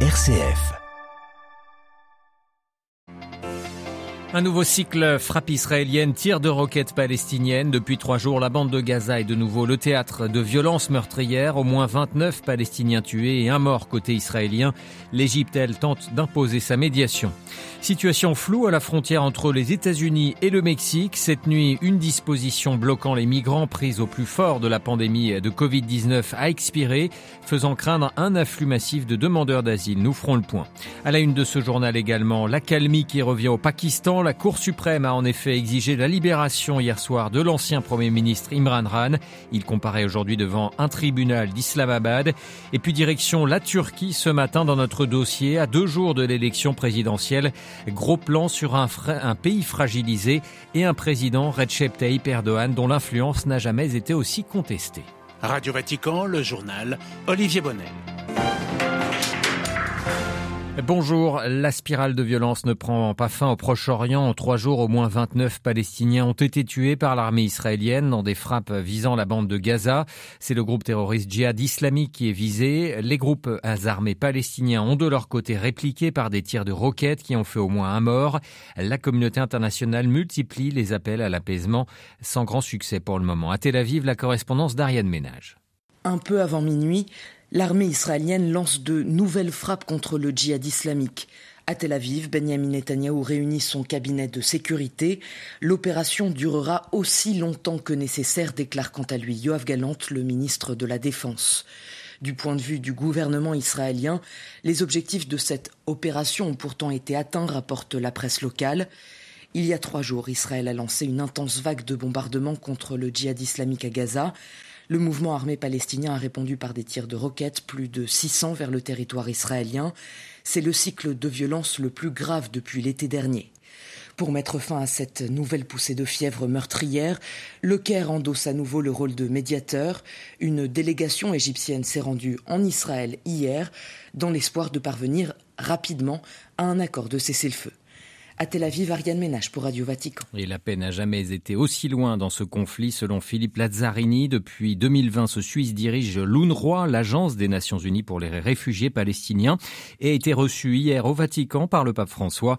RCF. Un nouveau cycle frappe israélienne, tir de roquettes palestiniennes. Depuis trois jours, la bande de Gaza est de nouveau le théâtre de violences meurtrières. Au moins 29 Palestiniens tués et un mort côté israélien. L'Égypte, elle, tente d'imposer sa médiation. Situation floue à la frontière entre les États-Unis et le Mexique. Cette nuit, une disposition bloquant les migrants prise au plus fort de la pandémie de Covid-19 a expiré, faisant craindre un afflux massif de demandeurs d'asile. Nous ferons le point. À la une de ce journal également, la calmie qui revient au Pakistan. La Cour suprême a en effet exigé la libération hier soir de l'ancien Premier ministre Imran Khan. Il comparaît aujourd'hui devant un tribunal d'Islamabad. Et puis direction la Turquie ce matin dans notre dossier, à deux jours de l'élection présidentielle. Gros plan sur un, pays fragilisé et un président, Recep Tayyip Erdogan, dont l'influence n'a jamais été aussi contestée. Radio Vatican, le journal Olivier Bonnel. Bonjour, la spirale de violence ne prend pas fin au Proche-Orient. En trois jours, au moins 29 Palestiniens ont été tués par l'armée israélienne dans des frappes visant la bande de Gaza. C'est le groupe terroriste djihad islamique qui est visé. Les groupes armés palestiniens ont de leur côté répliqué par des tirs de roquettes qui ont fait au moins un mort. La communauté internationale multiplie les appels à l'apaisement sans grand succès pour le moment. À Tel Aviv, la correspondance d'Ariane Ménage. Un peu avant minuit, L'armée israélienne lance de nouvelles frappes contre le djihad islamique. À Tel Aviv, Benjamin Netanyahou réunit son cabinet de sécurité. L'opération durera aussi longtemps que nécessaire, déclare quant à lui Yoav Galant, le ministre de la Défense. Du point de vue du gouvernement israélien, les objectifs de cette opération ont pourtant été atteints, rapporte la presse locale. Il y a trois jours, Israël a lancé une intense vague de bombardements contre le djihad islamique à Gaza. Le mouvement armé palestinien a répondu par des tirs de roquettes, plus de 600 vers le territoire israélien. C'est le cycle de violence le plus grave depuis l'été dernier. Pour mettre fin à cette nouvelle poussée de fièvre meurtrière, le Caire endosse à nouveau le rôle de médiateur. Une délégation égyptienne s'est rendue en Israël hier dans l'espoir de parvenir rapidement à un accord de cessez-le-feu. À Tel Aviv, Ariane Ménage pour Radio Vatican. Et la paix n'a jamais été aussi loin dans ce conflit, selon Philippe Lazzarini. Depuis 2020, ce Suisse dirige l'UNRWA, l'Agence des Nations Unies pour les réfugiés palestiniens, et a été reçu hier au Vatican par le pape François.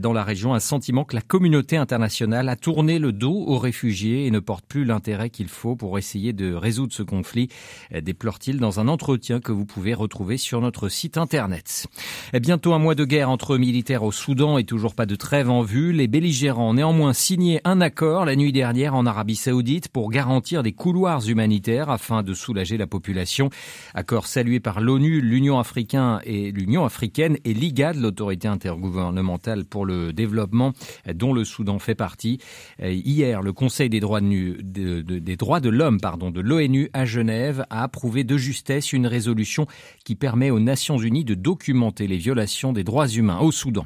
Dans la région, un sentiment que la communauté internationale a tourné le dos aux réfugiés et ne porte plus l'intérêt qu'il faut pour essayer de résoudre ce conflit, déplore-t-il dans un entretien que vous pouvez retrouver sur notre site internet. Bientôt un mois de guerre entre militaires au Soudan et toujours pas de trêve en vue, les belligérants néanmoins signé un accord la nuit dernière en Arabie Saoudite pour garantir des couloirs humanitaires afin de soulager la population. Accord salué par l'ONU, l'Union africaine et l'Union africaine et l'IGAD, l'autorité intergouvernementale pour le développement dont le Soudan fait partie. Hier, le Conseil des droits de des droits de l'homme, pardon, de l'ONU à Genève a approuvé de justesse une résolution qui permet aux Nations Unies de documenter les violations des droits humains au Soudan.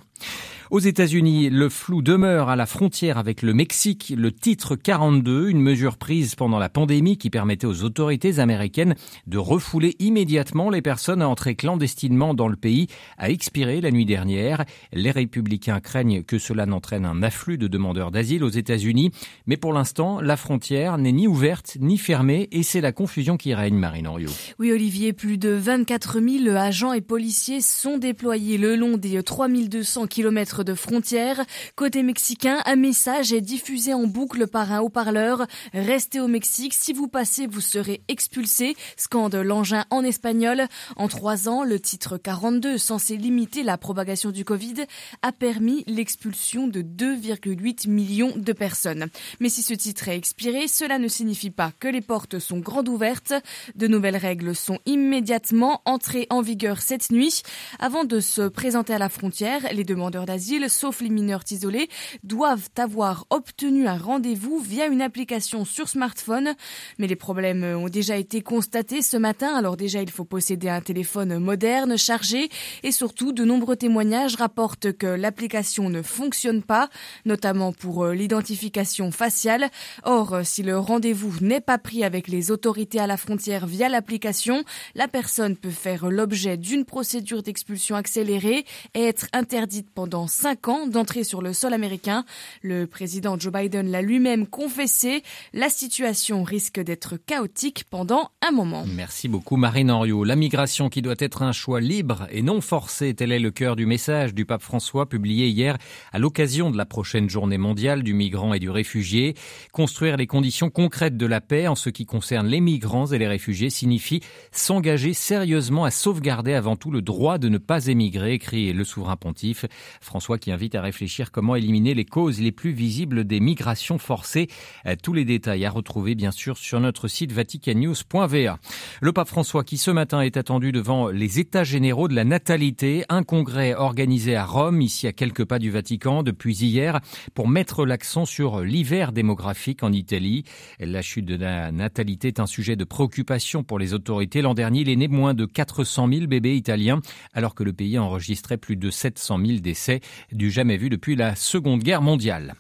Aux États-Unis, le flou demeure à la frontière avec le Mexique. Le titre 42, une mesure prise pendant la pandémie qui permettait aux autorités américaines de refouler immédiatement les personnes à entrer clandestinement dans le pays, a expiré la nuit dernière. Les républicains craignent que cela n'entraîne un afflux de demandeurs d'asile aux États-Unis. Mais pour l'instant, la frontière n'est ni ouverte ni fermée et c'est la confusion qui règne, Marine Henriot. Oui, Olivier, plus de 24 000 agents et policiers sont déployés le long des 3200 kilomètres de frontières. Côté mexicain, un message est diffusé en boucle par un haut-parleur. Restez au Mexique, si vous passez, vous serez expulsé. Scande l'engin en espagnol. En trois ans, le titre 42, censé limiter la propagation du Covid, a permis l'expulsion de 2,8 millions de personnes. Mais si ce titre est expiré, cela ne signifie pas que les portes sont grandes ouvertes. De nouvelles règles sont immédiatement entrées en vigueur cette nuit. Avant de se présenter à la frontière, les demandeurs d'asile sauf les mineurs isolés, doivent avoir obtenu un rendez-vous via une application sur smartphone. Mais les problèmes ont déjà été constatés ce matin. Alors déjà, il faut posséder un téléphone moderne, chargé, et surtout, de nombreux témoignages rapportent que l'application ne fonctionne pas, notamment pour euh, l'identification faciale. Or, si le rendez-vous n'est pas pris avec les autorités à la frontière via l'application, la personne peut faire l'objet d'une procédure d'expulsion accélérée et être interdite pendant cinq ans d'entrer sur le sol américain. Le président Joe Biden l'a lui-même confessé. La situation risque d'être chaotique pendant un moment. Merci beaucoup Marine Henriot. La migration qui doit être un choix libre et non forcé, tel est le cœur du message du pape François publié hier à l'occasion de la prochaine journée mondiale du migrant et du réfugié. Construire les conditions concrètes de la paix en ce qui concerne les migrants et les réfugiés signifie s'engager sérieusement à sauvegarder avant tout le droit de ne pas émigrer, écrit le souverain pontife. François qui invite à réfléchir comment éliminer les causes les plus visibles des migrations forcées. Euh, tous les détails à retrouver bien sûr sur notre site vaticannews.va. Le pape François qui ce matin est attendu devant les États généraux de la natalité, un congrès organisé à Rome, ici à quelques pas du Vatican depuis hier, pour mettre l'accent sur l'hiver démographique en Italie. La chute de la natalité est un sujet de préoccupation pour les autorités. L'an dernier, il est né moins de 400 000 bébés italiens, alors que le pays enregistrait plus de 700 000 décès, du jamais vu depuis la Seconde Guerre mondiale.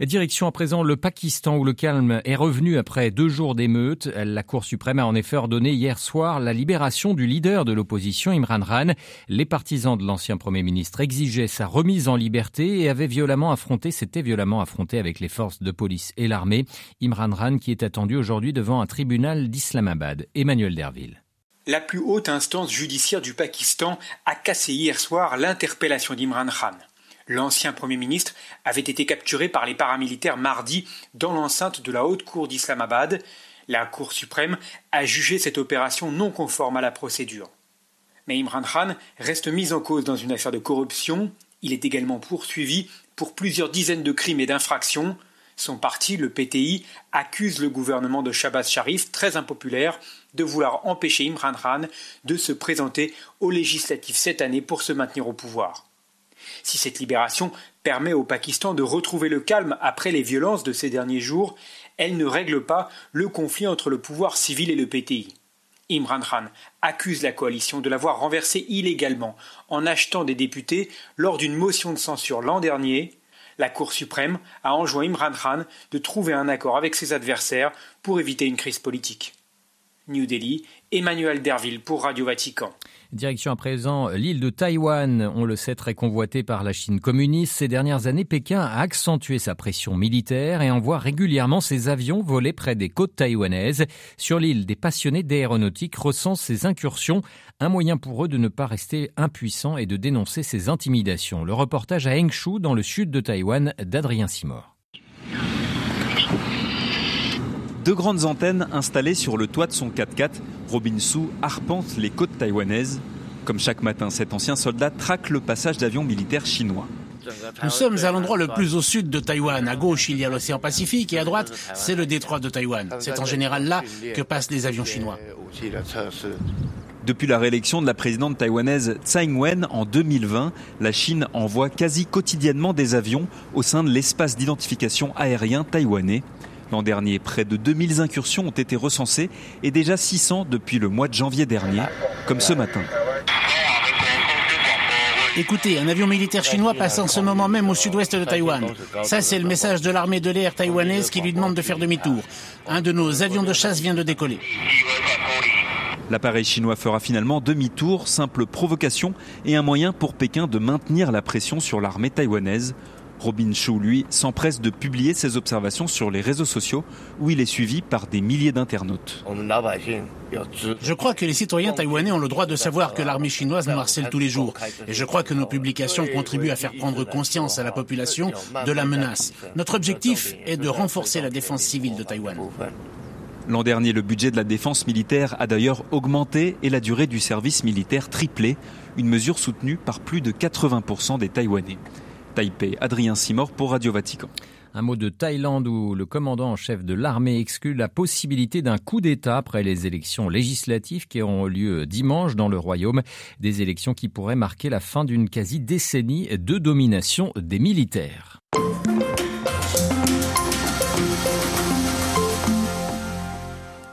Direction à présent le Pakistan, où le calme est revenu après deux jours d'émeutes. La Cour suprême a en effet ordonné hier soir la libération du leader de l'opposition, Imran Khan. Les partisans de l'ancien Premier ministre exigeaient sa remise en liberté et avaient violemment affronté, s'étaient violemment affronté avec les forces de police et l'armée. Imran Khan qui est attendu aujourd'hui devant un tribunal d'Islamabad. Emmanuel Derville. La plus haute instance judiciaire du Pakistan a cassé hier soir l'interpellation d'Imran Khan. L'ancien Premier ministre avait été capturé par les paramilitaires mardi dans l'enceinte de la Haute Cour d'Islamabad. La Cour suprême a jugé cette opération non conforme à la procédure. Mais Imran Khan reste mis en cause dans une affaire de corruption. Il est également poursuivi pour plusieurs dizaines de crimes et d'infractions. Son parti, le PTI, accuse le gouvernement de Shabazz Sharif, très impopulaire, de vouloir empêcher Imran Khan de se présenter aux législatives cette année pour se maintenir au pouvoir. Si cette libération permet au Pakistan de retrouver le calme après les violences de ces derniers jours, elle ne règle pas le conflit entre le pouvoir civil et le PTI. Imran Khan accuse la coalition de l'avoir renversé illégalement en achetant des députés lors d'une motion de censure l'an dernier. La Cour suprême a enjoint Imran Khan de trouver un accord avec ses adversaires pour éviter une crise politique. New Delhi, Emmanuel Derville pour Radio Vatican. Direction à présent l'île de Taïwan. On le sait très convoité par la Chine communiste. Ces dernières années, Pékin a accentué sa pression militaire et envoie régulièrement ses avions voler près des côtes taïwanaises. Sur l'île, des passionnés d'aéronautique recensent ces incursions, un moyen pour eux de ne pas rester impuissants et de dénoncer ces intimidations. Le reportage à Hengshu, dans le sud de Taïwan, d'Adrien Simor. Deux grandes antennes installées sur le toit de son 4x4, Robin Su arpente les côtes taïwanaises. Comme chaque matin, cet ancien soldat traque le passage d'avions militaires chinois. Nous sommes à l'endroit le plus au sud de Taïwan. À gauche, il y a l'océan Pacifique et à droite, c'est le détroit de Taïwan. C'est en général là que passent les avions chinois. Depuis la réélection de la présidente taïwanaise Tsai Ing-wen en 2020, la Chine envoie quasi quotidiennement des avions au sein de l'espace d'identification aérien taïwanais. L'an dernier, près de 2000 incursions ont été recensées et déjà 600 depuis le mois de janvier dernier, comme ce matin. Écoutez, un avion militaire chinois passe en ce moment même au sud-ouest de Taïwan. Ça, c'est le message de l'armée de l'air taïwanaise qui lui demande de faire demi-tour. Un de nos avions de chasse vient de décoller. L'appareil chinois fera finalement demi-tour, simple provocation et un moyen pour Pékin de maintenir la pression sur l'armée taïwanaise. Robin Chou, lui, s'empresse de publier ses observations sur les réseaux sociaux où il est suivi par des milliers d'internautes. Je crois que les citoyens taïwanais ont le droit de savoir que l'armée chinoise nous harcèle tous les jours. Et je crois que nos publications contribuent à faire prendre conscience à la population de la menace. Notre objectif est de renforcer la défense civile de Taïwan. L'an dernier, le budget de la défense militaire a d'ailleurs augmenté et la durée du service militaire triplé, une mesure soutenue par plus de 80% des Taïwanais. Taipei. Adrien Simor pour Radio Vatican. Un mot de Thaïlande où le commandant en chef de l'armée exclut la possibilité d'un coup d'État après les élections législatives qui auront lieu dimanche dans le royaume. Des élections qui pourraient marquer la fin d'une quasi-décennie de domination des militaires.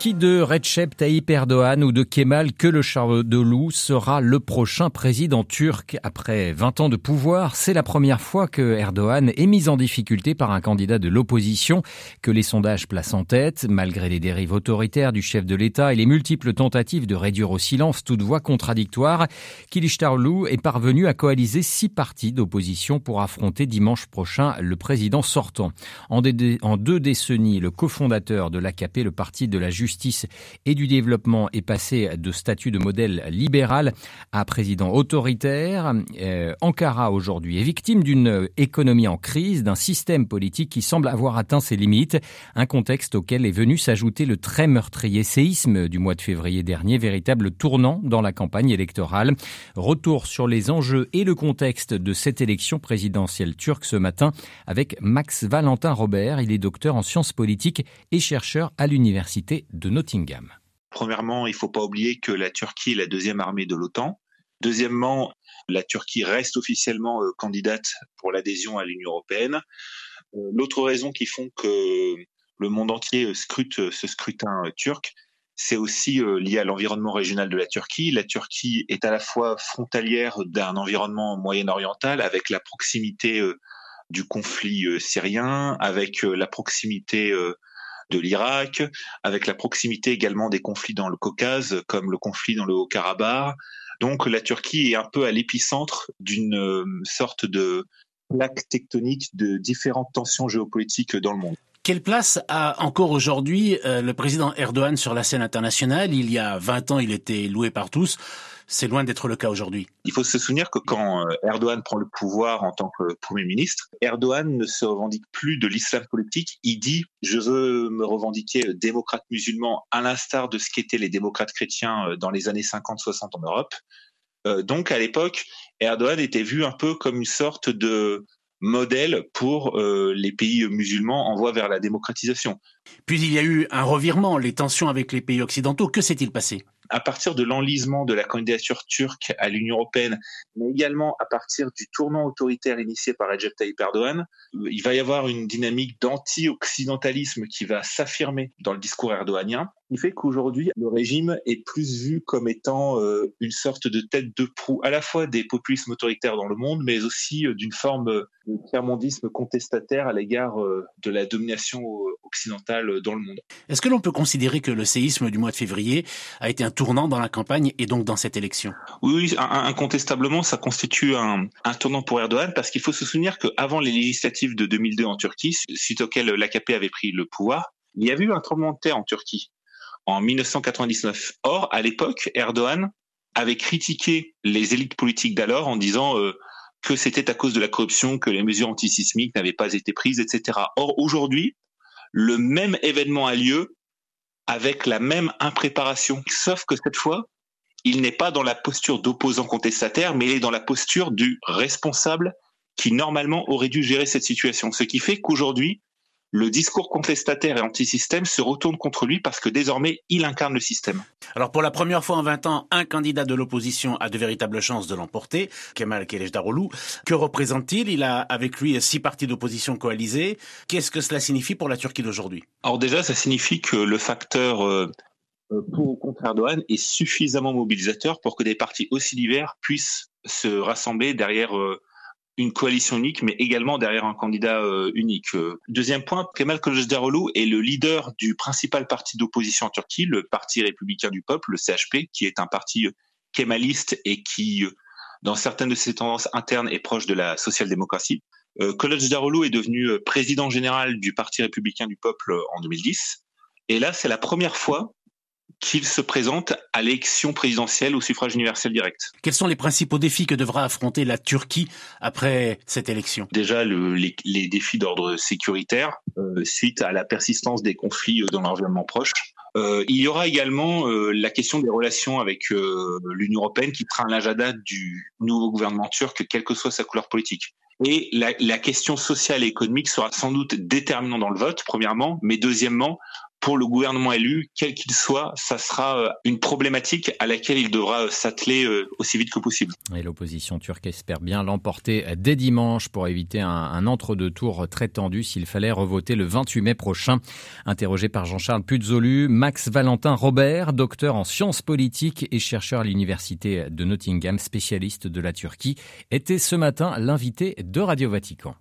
Turquie de Recep Tayyip Erdogan ou de Kemal Kılıçdaroğlu sera le prochain président turc. Après 20 ans de pouvoir, c'est la première fois que Erdogan est mis en difficulté par un candidat de l'opposition que les sondages placent en tête. Malgré les dérives autoritaires du chef de l'État et les multiples tentatives de réduire au silence toute voix contradictoire, Kılıçdaroğlu est parvenu à coaliser six partis d'opposition pour affronter dimanche prochain le président sortant. En, deux décennies, le cofondateur de l'AKP, le parti de la justice et du développement, est passé de statut de modèle libéral à président autoritaire. Euh, Ankara aujourd'hui est victime d'une économie en crise, d'un système politique qui semble avoir atteint ses limites, un contexte auquel est venu s'ajouter le très meurtrier séisme du mois de février dernier, véritable tournant dans la campagne électorale. Retour sur les enjeux et le contexte de cette élection présidentielle turque ce matin avec Max Valentin Robert. Il est docteur en sciences politiques et chercheur à l'université de Nottingham. Premièrement, il ne faut pas oublier que la Turquie est la deuxième armée de l'OTAN. Deuxièmement, la Turquie reste officiellement euh, candidate pour l'adhésion à l'Union européenne. Euh, l'autre raison qui font que le monde entier scrute ce scrutin turc, c'est aussi euh, lié à l'environnement régional de la Turquie. La Turquie est à la fois frontalière d'un environnement moyen-oriental avec la proximité du conflit syrien, avec la proximité de l'Irak, avec la proximité également des conflits dans le Caucase, comme le conflit dans le Haut-Karabakh. Donc la Turquie est un peu à l'épicentre d'une euh, sorte de plaque tectonique de différentes tensions géopolitiques dans le monde. Quelle place a encore aujourd'hui euh, le président Erdogan sur la scène internationale? Il y a 20 ans, il était loué par tous. C'est loin d'être le cas aujourd'hui. Il faut se souvenir que quand euh, Erdogan prend le pouvoir en tant que Premier ministre, Erdogan ne se revendique plus de l'islam politique. Il dit je veux me revendiquer euh, démocrate musulman à l'instar de ce qu'étaient les démocrates chrétiens euh, dans les années 50-60 en Europe. Donc à l'époque, Erdogan était vu un peu comme une sorte de modèle pour les pays musulmans en voie vers la démocratisation. Puis il y a eu un revirement, les tensions avec les pays occidentaux. Que s'est-il passé? À partir de l'enlisement de la candidature turque à l'Union européenne, mais également à partir du tournant autoritaire initié par Recep Tayyip Erdogan, il va y avoir une dynamique d'anti-occidentalisme qui va s'affirmer dans le discours erdoganien, qui fait qu'aujourd'hui, le régime est plus vu comme étant euh, une sorte de tête de proue à la fois des populismes autoritaires dans le monde, mais aussi euh, d'une forme de tiers-mondisme contestataire à l'égard euh, de la domination occidentale dans le monde. Est-ce que l'on peut considérer que le séisme du mois de février a été un tournant dans la campagne et donc dans cette élection? Oui, incontestablement, ça constitue un, un tournant pour Erdogan parce qu'il faut se souvenir qu'avant les législatives de 2002 en Turquie, suite auxquelles l'AKP avait pris le pouvoir, il y avait eu un tremblement de terre en Turquie en 1999. Or, à l'époque, Erdogan avait critiqué les élites politiques d'alors en disant euh, que c'était à cause de la corruption que les mesures antisismiques n'avaient pas été prises, etc. Or, aujourd'hui, le même événement a lieu avec la même impréparation, sauf que cette fois, il n'est pas dans la posture d'opposant contestataire, mais il est dans la posture du responsable qui normalement aurait dû gérer cette situation. Ce qui fait qu'aujourd'hui, le discours contestataire et anti-système se retourne contre lui parce que désormais, il incarne le système. Alors pour la première fois en 20 ans, un candidat de l'opposition a de véritables chances de l'emporter, Kemal Kılıçdaroğlu. Que représente-t-il? Il a avec lui six partis d'opposition coalisés. Qu'est-ce que cela signifie pour la Turquie d'aujourd'hui? Alors déjà, ça signifie que le facteur euh, pour ou contre Erdogan est suffisamment mobilisateur pour que des partis aussi divers puissent se rassembler derrière euh, une coalition unique, mais également derrière un candidat euh, unique. Euh, deuxième point, Kemal Kılıçdaroğlu est le leader du principal parti d'opposition en Turquie, le Parti républicain du peuple, le CHP, qui est un parti euh, kémaliste et qui, dans certaines de ses tendances internes, est proche de la social-démocratie. Euh, Kılıçdaroğlu est devenu président général du Parti républicain du peuple en 2010. Et là, c'est la première fois qu'il se présente à l'élection présidentielle au suffrage universel direct. Quels sont les principaux défis que devra affronter la Turquie après cette élection? Déjà le, les, les, défis d'ordre sécuritaire euh, suite à la persistance des conflits euh, dans l'environnement proche. Euh, il y aura également euh, la question des relations avec l'Union européenne qui sera l'agenda du nouveau gouvernement turc, quelle que soit sa couleur politique. Et la, la question sociale et économique sera sans doute déterminante dans le vote, premièrement, mais deuxièmement, pour le gouvernement élu, quel qu'il soit, ça sera euh, une problématique à laquelle il devra euh, s'atteler euh, aussi vite que possible. Et l'opposition turque espère bien l'emporter dès dimanche pour éviter un, entre-deux tours très tendu s'il fallait revoter le 28 mai prochain. Interrogé par Jean-Charles Puzolu, Max Valentin Robert, docteur en sciences politiques et chercheur à l'université de Nottingham, spécialiste de la Turquie, était ce matin l'invité de Radio Vatican.